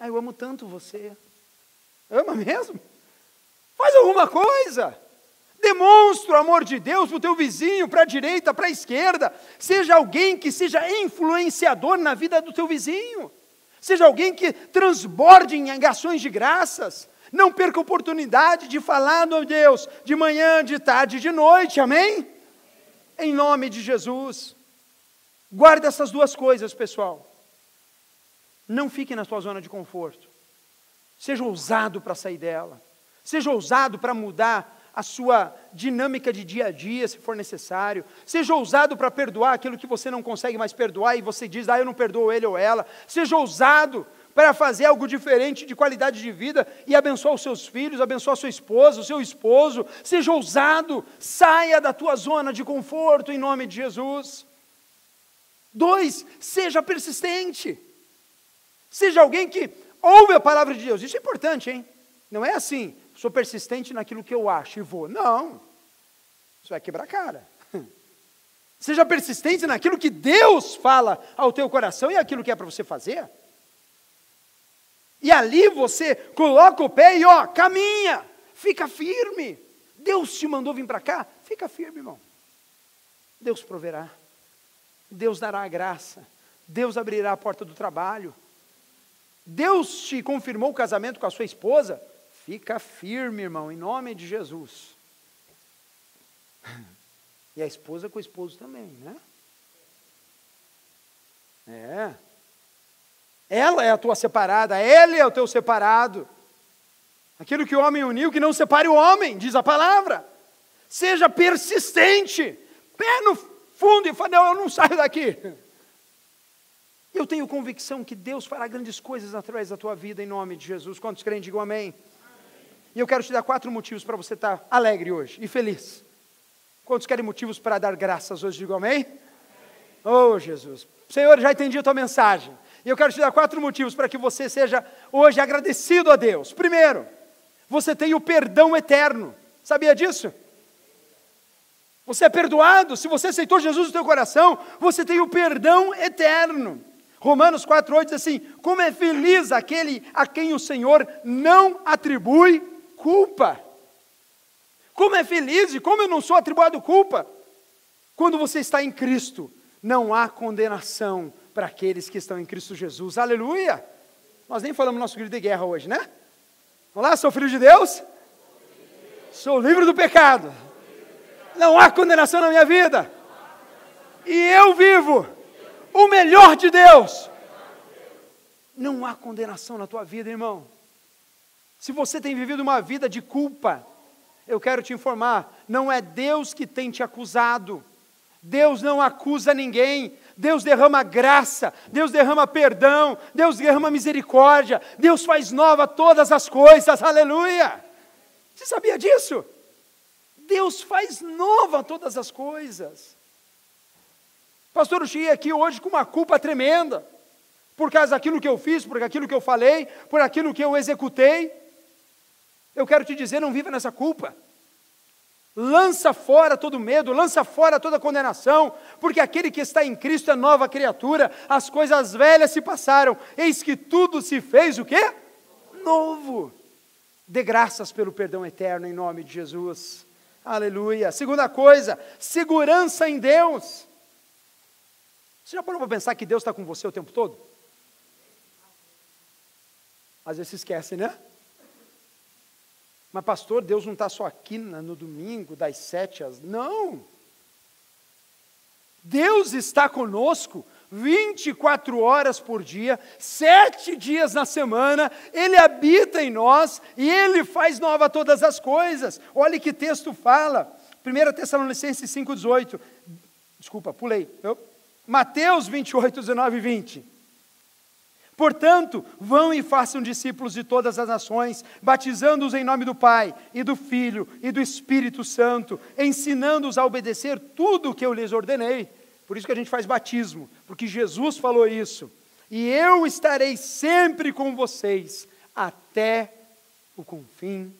Ah, eu amo tanto você. Ama mesmo? Faz alguma coisa. Demonstra o amor de Deus para o teu vizinho, para a direita, para a esquerda. Seja alguém que seja influenciador na vida do teu vizinho. Seja alguém que transborde em ações de graças. Não perca a oportunidade de falar no Deus de manhã, de tarde, de noite, amém? Em nome de Jesus. Guarde essas duas coisas, pessoal. Não fique na sua zona de conforto. Seja ousado para sair dela. Seja ousado para mudar a sua dinâmica de dia a dia, se for necessário. Seja ousado para perdoar aquilo que você não consegue mais perdoar e você diz, ah, eu não perdoo ele ou ela. Seja ousado para fazer algo diferente de qualidade de vida e abençoar os seus filhos, abençoar sua esposa, o seu esposo. Seja ousado, saia da tua zona de conforto em nome de Jesus. Dois, seja persistente. Seja alguém que ouve a palavra de Deus. Isso é importante, hein? Não é assim, sou persistente naquilo que eu acho e vou. Não. Isso vai quebrar a cara. Seja persistente naquilo que Deus fala ao teu coração e aquilo que é para você fazer. E ali você coloca o pé e ó, caminha, fica firme. Deus te mandou vir para cá, fica firme, irmão. Deus proverá. Deus dará a graça. Deus abrirá a porta do trabalho. Deus te confirmou o casamento com a sua esposa, fica firme, irmão, em nome de Jesus. E a esposa com o esposo também, né? É. Ela é a tua separada, ele é o teu separado. Aquilo que o homem uniu, que não separe o homem, diz a palavra. Seja persistente, pé no fundo e fala: Não, eu não saio daqui. Eu tenho convicção que Deus fará grandes coisas através da tua vida, em nome de Jesus. Quantos crentes digam amém? amém. E eu quero te dar quatro motivos para você estar alegre hoje e feliz. Quantos querem motivos para dar graças hoje? Digam amém? amém. Oh, Jesus. Senhor, já entendi a tua mensagem. E eu quero te dar quatro motivos para que você seja hoje agradecido a Deus. Primeiro, você tem o perdão eterno. Sabia disso? Você é perdoado. Se você aceitou Jesus no teu coração, você tem o perdão eterno. Romanos 4,8 diz assim: Como é feliz aquele a quem o Senhor não atribui culpa. Como é feliz e como eu não sou atribuído culpa. Quando você está em Cristo, não há condenação para aqueles que estão em Cristo Jesus. Aleluia! Nós nem falamos nosso grito de guerra hoje, né? Olá, sou filho de Deus? Sou livre do pecado. Não há condenação na minha vida. E eu vivo o melhor de Deus. Não há condenação na tua vida, irmão. Se você tem vivido uma vida de culpa, eu quero te informar, não é Deus que tem te acusado. Deus não acusa ninguém. Deus derrama graça, Deus derrama perdão, Deus derrama misericórdia, Deus faz nova todas as coisas, aleluia. Você sabia disso? Deus faz nova todas as coisas. Pastor, eu cheguei aqui hoje com uma culpa tremenda, por causa daquilo que eu fiz, por aquilo que eu falei, por aquilo que eu executei. Eu quero te dizer, não viva nessa culpa. Lança fora todo medo, lança fora toda condenação, porque aquele que está em Cristo é nova criatura, as coisas velhas se passaram, eis que tudo se fez o quê? Novo. Dê graças pelo perdão eterno em nome de Jesus. Aleluia. Segunda coisa, segurança em Deus. Você já parou para pensar que Deus está com você o tempo todo? Às vezes se esquece, né? Mas, pastor, Deus não está só aqui no domingo, das sete às. Não! Deus está conosco 24 horas por dia, sete dias na semana, Ele habita em nós e Ele faz nova todas as coisas. Olha que texto fala, 1 Tessalonicenses 5,18. Desculpa, pulei. Eu, Mateus 28, 19 e 20. Portanto, vão e façam discípulos de todas as nações, batizando-os em nome do Pai, e do Filho, e do Espírito Santo, ensinando-os a obedecer tudo o que eu lhes ordenei. Por isso que a gente faz batismo, porque Jesus falou isso. E eu estarei sempre com vocês até o confim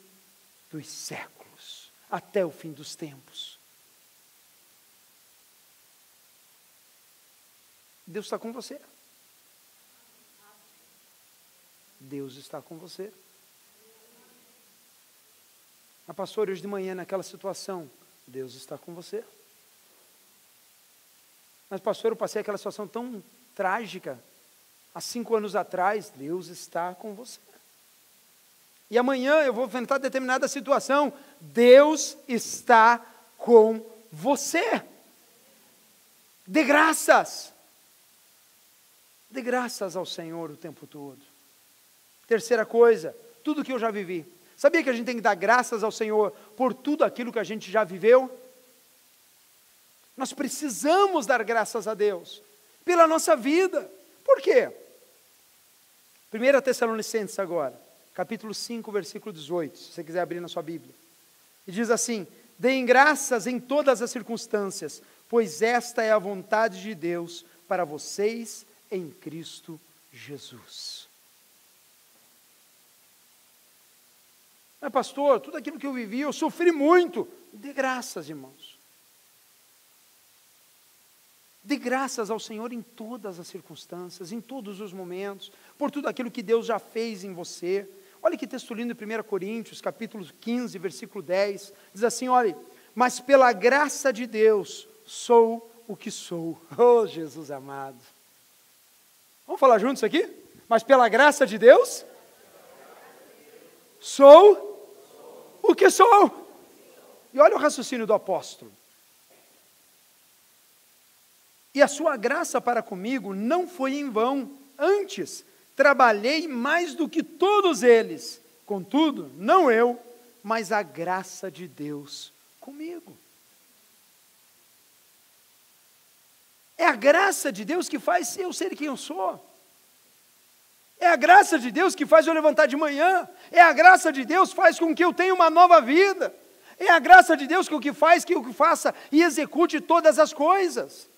dos séculos, até o fim dos tempos. Deus está com você. Deus está com você. A pastora, hoje de manhã, naquela situação, Deus está com você. Mas, pastor, eu passei aquela situação tão trágica, há cinco anos atrás, Deus está com você. E amanhã eu vou enfrentar determinada situação, Deus está com você. De graças. Dê graças ao Senhor o tempo todo. Terceira coisa, tudo que eu já vivi. Sabia que a gente tem que dar graças ao Senhor por tudo aquilo que a gente já viveu? Nós precisamos dar graças a Deus pela nossa vida. Por quê? 1 Tessalonicenses agora, capítulo 5, versículo 18, se você quiser abrir na sua Bíblia. E diz assim: Deem graças em todas as circunstâncias, pois esta é a vontade de Deus para vocês em Cristo Jesus. Mas, pastor, tudo aquilo que eu vivi, eu sofri muito. De graças, irmãos. De graças ao Senhor em todas as circunstâncias, em todos os momentos, por tudo aquilo que Deus já fez em você. Olha que texto lindo em 1 Coríntios, capítulo 15, versículo 10. Diz assim: olha, mas pela graça de Deus sou o que sou. Oh, Jesus amado. Vamos falar juntos aqui? Mas pela graça de Deus, sou que sou. E olha o raciocínio do apóstolo. E a sua graça para comigo não foi em vão. Antes, trabalhei mais do que todos eles. Contudo, não eu, mas a graça de Deus comigo. É a graça de Deus que faz eu ser quem eu sou. É a graça de Deus que faz eu levantar de manhã. É a graça de Deus que faz com que eu tenha uma nova vida. É a graça de Deus que o que faz que eu faça e execute todas as coisas.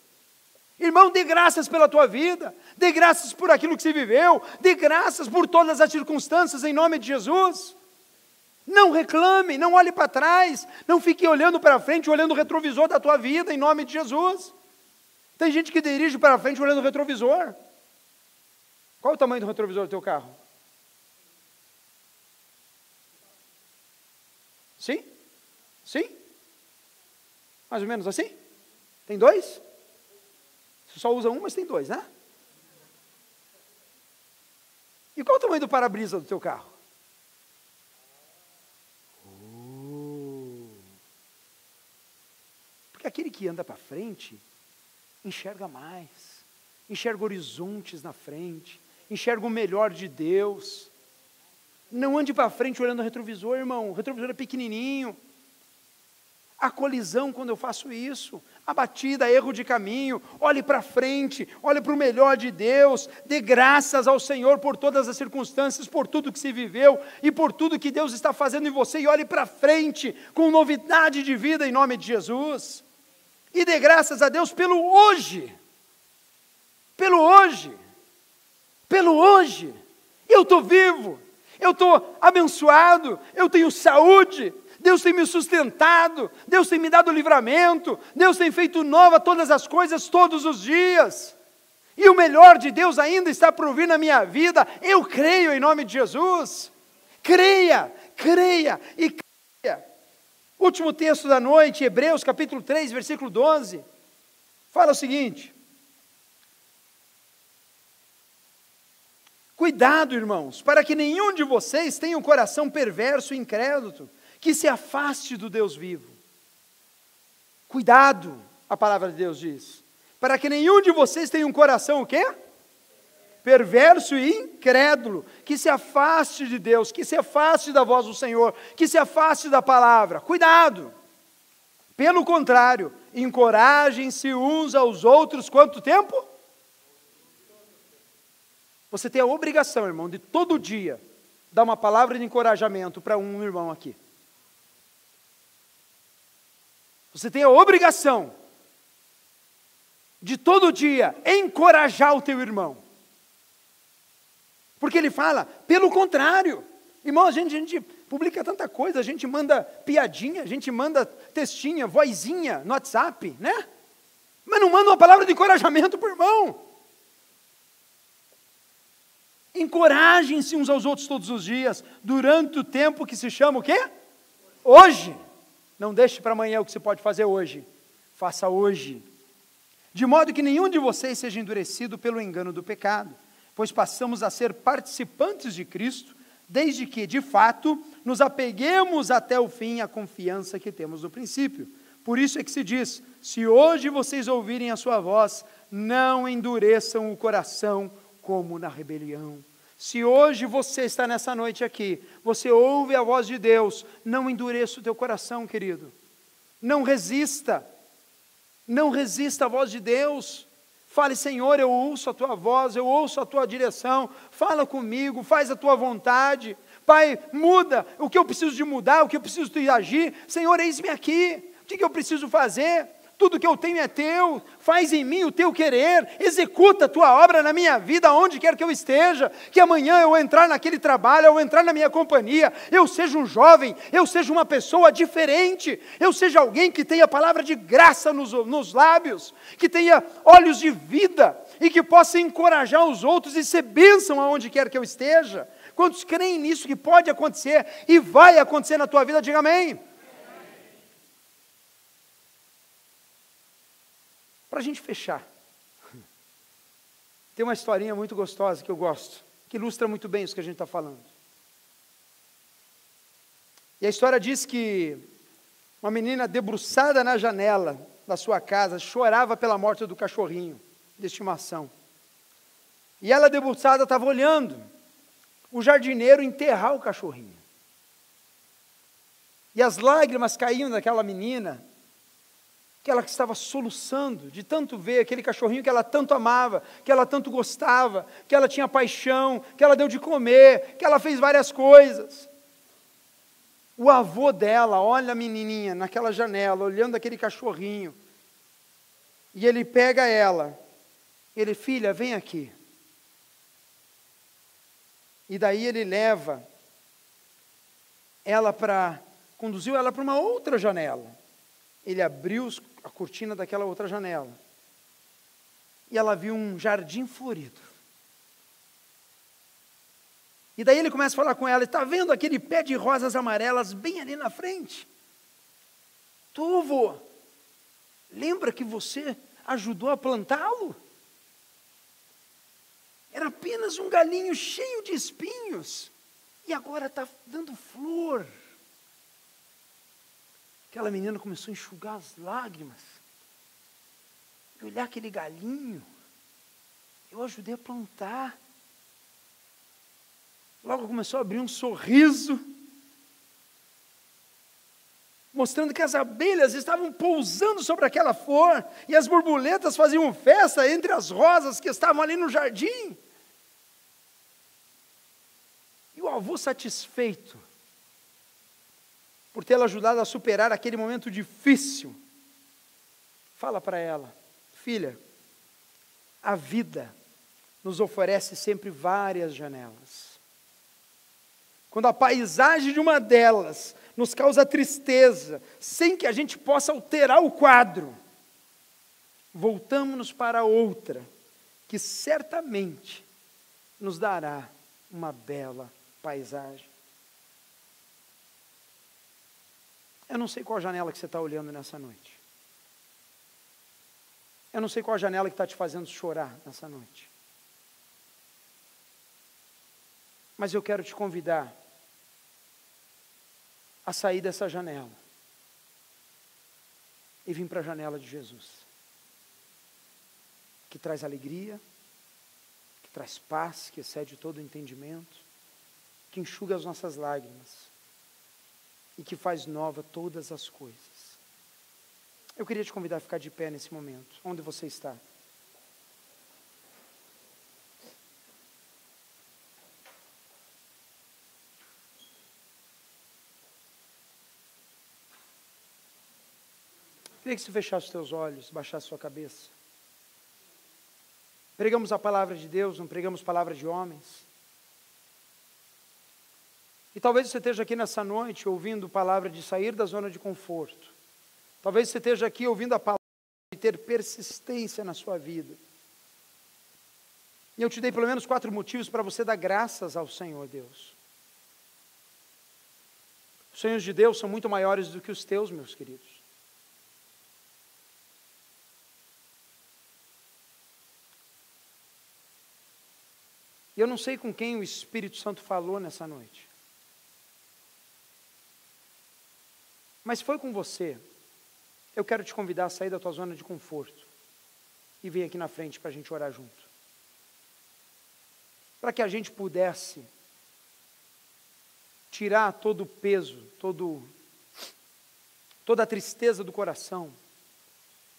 Irmão, dê graças pela tua vida, dê graças por aquilo que você viveu, dê graças por todas as circunstâncias em nome de Jesus. Não reclame, não olhe para trás, não fique olhando para frente, olhando o retrovisor da tua vida em nome de Jesus. Tem gente que dirige para frente olhando o retrovisor. Qual o tamanho do retrovisor do teu carro? Sim? Sim? Mais ou menos assim? Tem dois? Você só usa um, mas tem dois, né? E qual o tamanho do para-brisa do teu carro? Uh. Porque aquele que anda para frente enxerga mais, enxerga horizontes na frente, enxerga o melhor de Deus. Não ande para frente olhando o retrovisor, irmão. O retrovisor é pequenininho. A colisão quando eu faço isso, a batida, erro de caminho, olhe para frente, olhe para o melhor de Deus, dê graças ao Senhor por todas as circunstâncias, por tudo que se viveu e por tudo que Deus está fazendo em você, e olhe para frente com novidade de vida em nome de Jesus. E dê graças a Deus pelo hoje, pelo hoje, pelo hoje. Eu estou vivo, eu estou abençoado, eu tenho saúde, Deus tem me sustentado, Deus tem me dado livramento, Deus tem feito nova todas as coisas todos os dias. E o melhor de Deus ainda está por vir na minha vida. Eu creio em nome de Jesus. Creia, creia e creia. Último texto da noite, Hebreus capítulo 3, versículo 12. Fala o seguinte: Cuidado, irmãos, para que nenhum de vocês tenha um coração perverso e incrédulo que se afaste do Deus vivo. Cuidado, a palavra de Deus diz, para que nenhum de vocês tenha um coração o quê? Perverso e incrédulo, que se afaste de Deus, que se afaste da voz do Senhor, que se afaste da palavra. Cuidado! Pelo contrário, encorajem-se uns aos outros quanto tempo? Você tem a obrigação, irmão, de todo dia dar uma palavra de encorajamento para um irmão aqui. Você tem a obrigação de todo dia encorajar o teu irmão. Porque ele fala, pelo contrário. Irmão, a gente, a gente publica tanta coisa, a gente manda piadinha, a gente manda textinha, vozinha no WhatsApp, né? Mas não manda uma palavra de encorajamento para o irmão. Encorajem-se uns aos outros todos os dias, durante o tempo que se chama o quê? Hoje. Não deixe para amanhã o que você pode fazer hoje. Faça hoje. De modo que nenhum de vocês seja endurecido pelo engano do pecado, pois passamos a ser participantes de Cristo, desde que, de fato, nos apeguemos até o fim à confiança que temos no princípio. Por isso é que se diz: se hoje vocês ouvirem a sua voz, não endureçam o coração como na rebelião. Se hoje você está nessa noite aqui, você ouve a voz de Deus, não endureça o teu coração, querido. Não resista. Não resista à voz de Deus. Fale, Senhor, eu ouço a tua voz, eu ouço a tua direção. Fala comigo, faz a tua vontade. Pai, muda o que eu preciso de mudar, o que eu preciso de agir. Senhor, eis-me aqui. O que eu preciso fazer? Tudo que eu tenho é teu, faz em mim o teu querer, executa a tua obra na minha vida, onde quer que eu esteja, que amanhã eu entrar naquele trabalho, eu entrar na minha companhia, eu seja um jovem, eu seja uma pessoa diferente, eu seja alguém que tenha palavra de graça nos, nos lábios, que tenha olhos de vida e que possa encorajar os outros e ser bênção aonde quer que eu esteja. Quantos creem nisso que pode acontecer e vai acontecer na tua vida, diga amém. Para a gente fechar, tem uma historinha muito gostosa que eu gosto, que ilustra muito bem isso que a gente está falando. E a história diz que uma menina debruçada na janela da sua casa chorava pela morte do cachorrinho de estimação. E ela, debruçada, estava olhando o jardineiro enterrar o cachorrinho. E as lágrimas caíam daquela menina, Que estava soluçando de tanto ver aquele cachorrinho que ela tanto amava, que ela tanto gostava, que ela tinha paixão, que ela deu de comer, que ela fez várias coisas. O avô dela olha a menininha naquela janela, olhando aquele cachorrinho. E ele pega ela. Ele, filha, vem aqui. E daí ele leva ela para, conduziu ela para uma outra janela. Ele abriu a cortina daquela outra janela. E ela viu um jardim florido. E daí ele começa a falar com ela, está vendo aquele pé de rosas amarelas bem ali na frente? Tuvo, lembra que você ajudou a plantá-lo? Era apenas um galinho cheio de espinhos. E agora está dando flor. Aquela menina começou a enxugar as lágrimas. E olhar aquele galinho. Eu ajudei a plantar. Logo começou a abrir um sorriso, mostrando que as abelhas estavam pousando sobre aquela flor e as borboletas faziam festa entre as rosas que estavam ali no jardim. E o avô satisfeito por tê-la ajudado a superar aquele momento difícil, fala para ela: Filha, a vida nos oferece sempre várias janelas. Quando a paisagem de uma delas nos causa tristeza, sem que a gente possa alterar o quadro, voltamos-nos para outra, que certamente nos dará uma bela paisagem. Eu não sei qual janela que você está olhando nessa noite. Eu não sei qual janela que está te fazendo chorar nessa noite. Mas eu quero te convidar a sair dessa janela e vir para a janela de Jesus, que traz alegria, que traz paz, que excede todo o entendimento, que enxuga as nossas lágrimas e que faz nova todas as coisas. Eu queria te convidar a ficar de pé nesse momento, onde você está. Queria que você fechasse os teus olhos, baixasse sua cabeça. Pregamos a palavra de Deus, não pregamos palavra de homens. E talvez você esteja aqui nessa noite ouvindo palavra de sair da zona de conforto. Talvez você esteja aqui ouvindo a palavra de ter persistência na sua vida. E eu te dei pelo menos quatro motivos para você dar graças ao Senhor Deus. Os sonhos de Deus são muito maiores do que os teus, meus queridos. E eu não sei com quem o Espírito Santo falou nessa noite. Mas foi com você. Eu quero te convidar a sair da tua zona de conforto e vir aqui na frente para a gente orar junto. Para que a gente pudesse tirar todo o peso, todo, toda a tristeza do coração.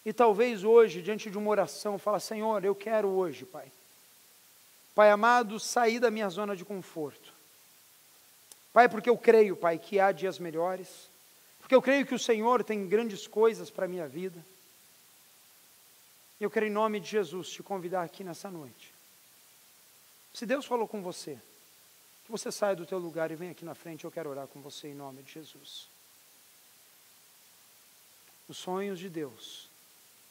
E talvez hoje, diante de uma oração, fala: Senhor, eu quero hoje, Pai. Pai amado, sair da minha zona de conforto. Pai, porque eu creio, Pai, que há dias melhores porque eu creio que o Senhor tem grandes coisas para a minha vida. E eu quero, em nome de Jesus, te convidar aqui nessa noite. Se Deus falou com você, que você saia do teu lugar e venha aqui na frente, eu quero orar com você em nome de Jesus. Os sonhos de Deus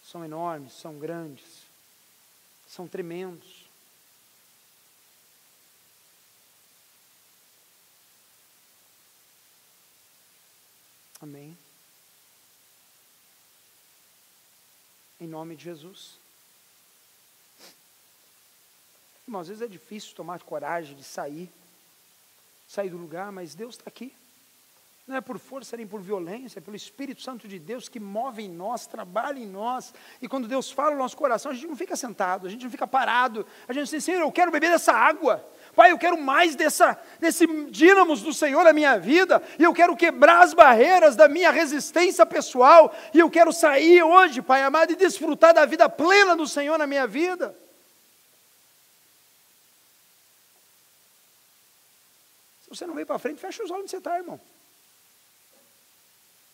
são enormes, são grandes, são tremendos. Amém. Em nome de Jesus. Irmão, às vezes é difícil tomar coragem de sair, sair do lugar, mas Deus está aqui. Não é por força nem por violência, é pelo Espírito Santo de Deus que move em nós, trabalha em nós. E quando Deus fala no nosso coração, a gente não fica sentado, a gente não fica parado. A gente diz, Senhor, eu quero beber dessa água. Pai, eu quero mais dessa, desse dínamos do Senhor na minha vida, e eu quero quebrar as barreiras da minha resistência pessoal, e eu quero sair hoje, Pai amado, e desfrutar da vida plena do Senhor na minha vida. Se você não veio para frente, fecha os olhos onde você está, irmão.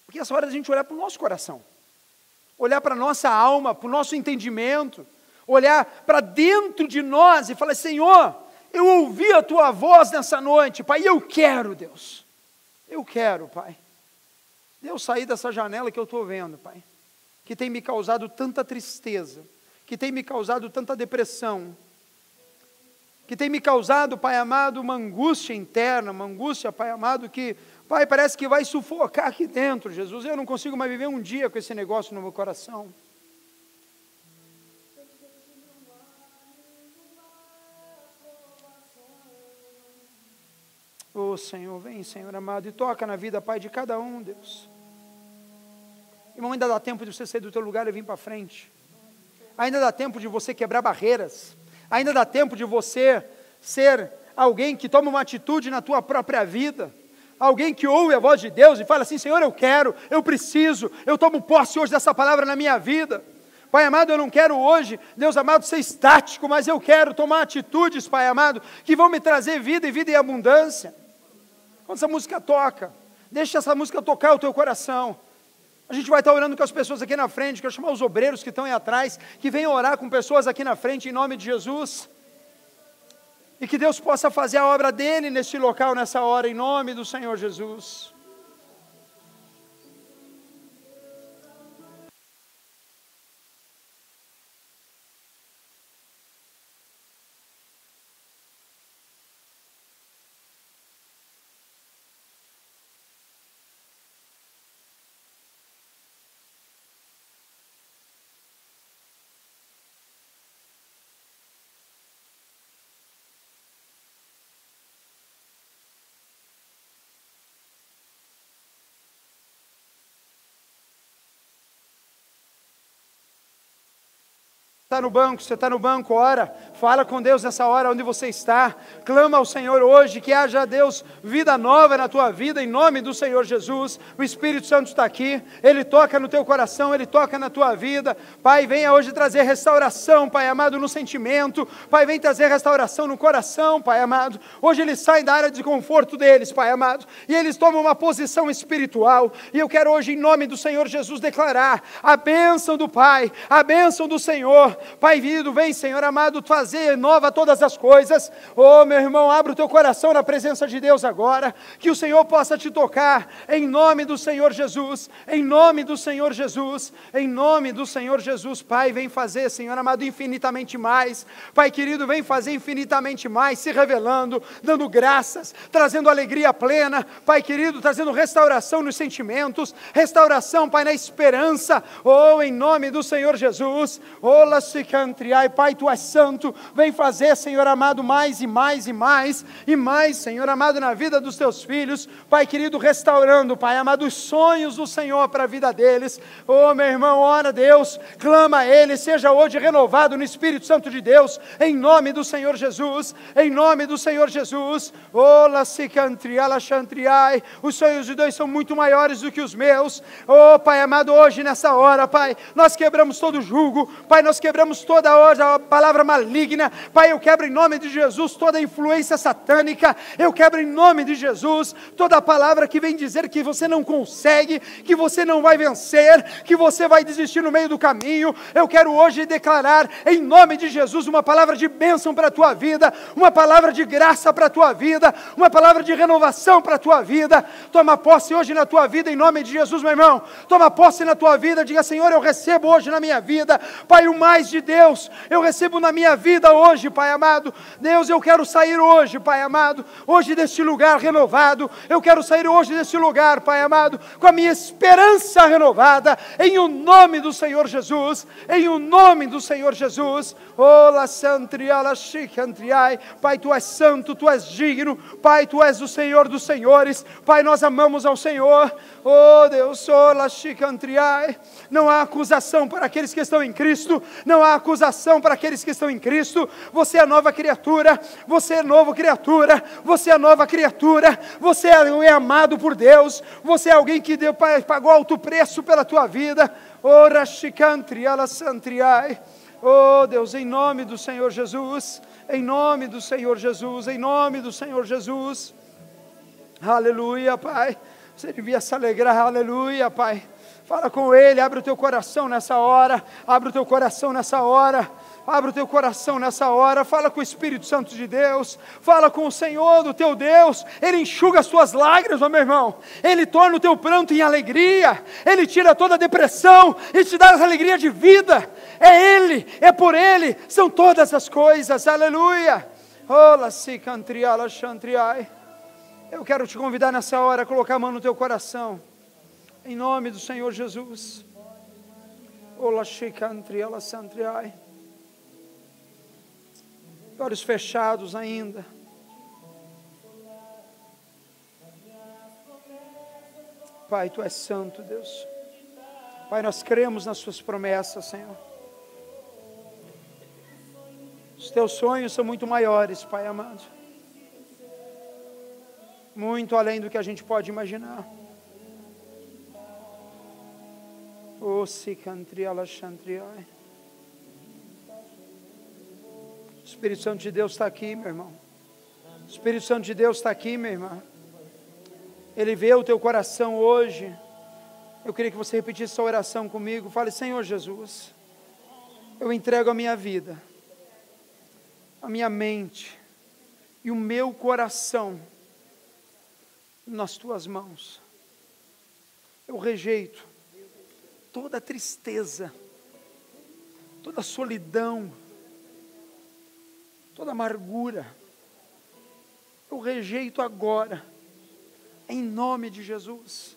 Porque essa hora da gente olhar para o nosso coração, olhar para a nossa alma, para o nosso entendimento, olhar para dentro de nós e falar: Senhor, eu ouvi a tua voz nessa noite, Pai, e eu quero, Deus. Eu quero, Pai. Deus sair dessa janela que eu estou vendo, Pai, que tem me causado tanta tristeza, que tem me causado tanta depressão, que tem me causado, Pai amado, uma angústia interna, uma angústia, Pai amado, que, Pai, parece que vai sufocar aqui dentro, Jesus. Eu não consigo mais viver um dia com esse negócio no meu coração. Oh Senhor, vem, Senhor amado, e toca na vida, Pai, de cada um, Deus. Irmão, ainda dá tempo de você sair do teu lugar e vir para frente. Ainda dá tempo de você quebrar barreiras. Ainda dá tempo de você ser alguém que toma uma atitude na tua própria vida. Alguém que ouve a voz de Deus e fala assim: Senhor, eu quero, eu preciso, eu tomo posse hoje dessa palavra na minha vida. Pai amado, eu não quero hoje, Deus amado, ser estático, mas eu quero tomar atitudes, Pai amado, que vão me trazer vida e vida em abundância. Quando essa música toca, deixa essa música tocar o teu coração. A gente vai estar orando com as pessoas aqui na frente, quero chamar os obreiros que estão aí atrás, que venham orar com pessoas aqui na frente, em nome de Jesus. E que Deus possa fazer a obra dele neste local, nessa hora, em nome do Senhor Jesus. Está no banco, você está no banco, ora, fala com Deus nessa hora onde você está, clama ao Senhor hoje, que haja Deus vida nova na tua vida, em nome do Senhor Jesus. O Espírito Santo está aqui, ele toca no teu coração, ele toca na tua vida. Pai, venha hoje trazer restauração, Pai amado, no sentimento, Pai, vem trazer restauração no coração, Pai amado. Hoje eles saem da área de conforto deles, Pai amado, e eles tomam uma posição espiritual, e eu quero hoje, em nome do Senhor Jesus, declarar a bênção do Pai, a bênção do Senhor Pai vindo, vem, Senhor amado, fazer nova todas as coisas. Oh, meu irmão, abre o teu coração na presença de Deus agora, que o Senhor possa te tocar, em nome do Senhor Jesus, em nome do Senhor Jesus, em nome do Senhor Jesus. Pai, vem fazer, Senhor amado, infinitamente mais. Pai querido, vem fazer infinitamente mais, se revelando, dando graças, trazendo alegria plena. Pai querido, trazendo restauração nos sentimentos, restauração, Pai, na esperança. Oh, em nome do Senhor Jesus. Oh, Ai, Pai, Tu és santo, vem fazer, Senhor amado, mais e mais e mais e mais, Senhor amado, na vida dos Teus filhos, Pai querido, restaurando, Pai amado, os sonhos do Senhor para a vida deles. Oh, meu irmão, ora Deus, clama a Ele, seja hoje renovado no Espírito Santo de Deus, em nome do Senhor Jesus, em nome do Senhor Jesus. Oh, la chantriai, os sonhos de Deus são muito maiores do que os meus. Oh, Pai amado, hoje nessa hora, Pai, nós quebramos todo jugo, Pai, nós quebramos quebramos toda hoje a palavra maligna. Pai, eu quebro em nome de Jesus toda influência satânica. Eu quebro em nome de Jesus toda palavra que vem dizer que você não consegue, que você não vai vencer, que você vai desistir no meio do caminho. Eu quero hoje declarar em nome de Jesus uma palavra de bênção para a tua vida, uma palavra de graça para a tua vida, uma palavra de renovação para a tua vida. Toma posse hoje na tua vida em nome de Jesus, meu irmão. Toma posse na tua vida, diga: Senhor, eu recebo hoje na minha vida, Pai, o mais de Deus, eu recebo na minha vida hoje, Pai amado. Deus, eu quero sair hoje, Pai amado, hoje deste lugar renovado. Eu quero sair hoje deste lugar, Pai amado, com a minha esperança renovada, em o nome do Senhor Jesus, em o nome do Senhor Jesus. Ola santriala chicantriai. Pai, tu és santo, tu és digno. Pai, tu és o Senhor dos senhores. Pai, nós amamos ao Senhor. Oh Deus, ola chicantriai. Não há acusação para aqueles que estão em Cristo. Não não há acusação para aqueles que estão em Cristo. Você é nova criatura, você é nova criatura, você é nova criatura, você é amado por Deus, você é alguém que deu, pagou alto preço pela tua vida. Ora, Oh Deus, em nome do Senhor Jesus, em nome do Senhor Jesus, em nome do Senhor Jesus. Aleluia, Pai. Você devia se alegrar, aleluia, Pai. Fala com Ele, abre o teu coração nessa hora, abre o teu coração nessa hora. Abre o teu coração nessa hora, fala com o Espírito Santo de Deus, fala com o Senhor do teu Deus, Ele enxuga as tuas lágrimas, meu irmão, Ele torna o teu pranto em alegria, Ele tira toda a depressão e te dá alegria de vida, é Ele, é por Ele, são todas as coisas, aleluia. Eu quero te convidar nessa hora a colocar a mão no teu coração, em nome do Senhor Jesus. Olhos fechados ainda. Pai, tu és santo, Deus. Pai, nós cremos nas suas promessas, Senhor. Os teus sonhos são muito maiores, Pai amado muito além do que a gente pode imaginar. O. O Espírito Santo de Deus está aqui, meu irmão. O Espírito Santo de Deus está aqui, minha irmã. Ele vê o teu coração hoje. Eu queria que você repetisse essa oração comigo. Fale, Senhor Jesus, eu entrego a minha vida, a minha mente e o meu coração nas tuas mãos. Eu rejeito toda tristeza, toda solidão, toda amargura. Eu rejeito agora, em nome de Jesus,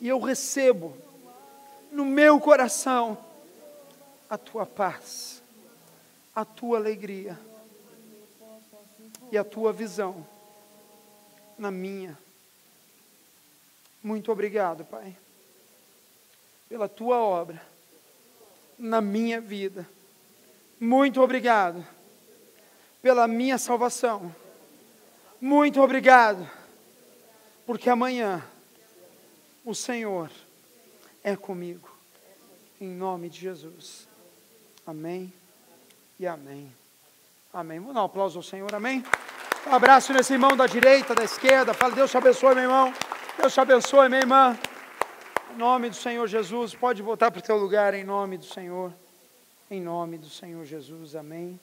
e eu recebo no meu coração a tua paz, a tua alegria e a tua visão na minha. Muito obrigado, Pai, pela tua obra na minha vida. Muito obrigado pela minha salvação. Muito obrigado, porque amanhã o Senhor é comigo. Em nome de Jesus. Amém e amém. Amém. Vamos dar um aplauso ao Senhor, amém? Um abraço nesse irmão da direita, da esquerda. Fala, Deus te abençoe, meu irmão. Deus te abençoe, minha irmã. Em nome do Senhor Jesus, pode voltar para o teu lugar em nome do Senhor. Em nome do Senhor Jesus, amém.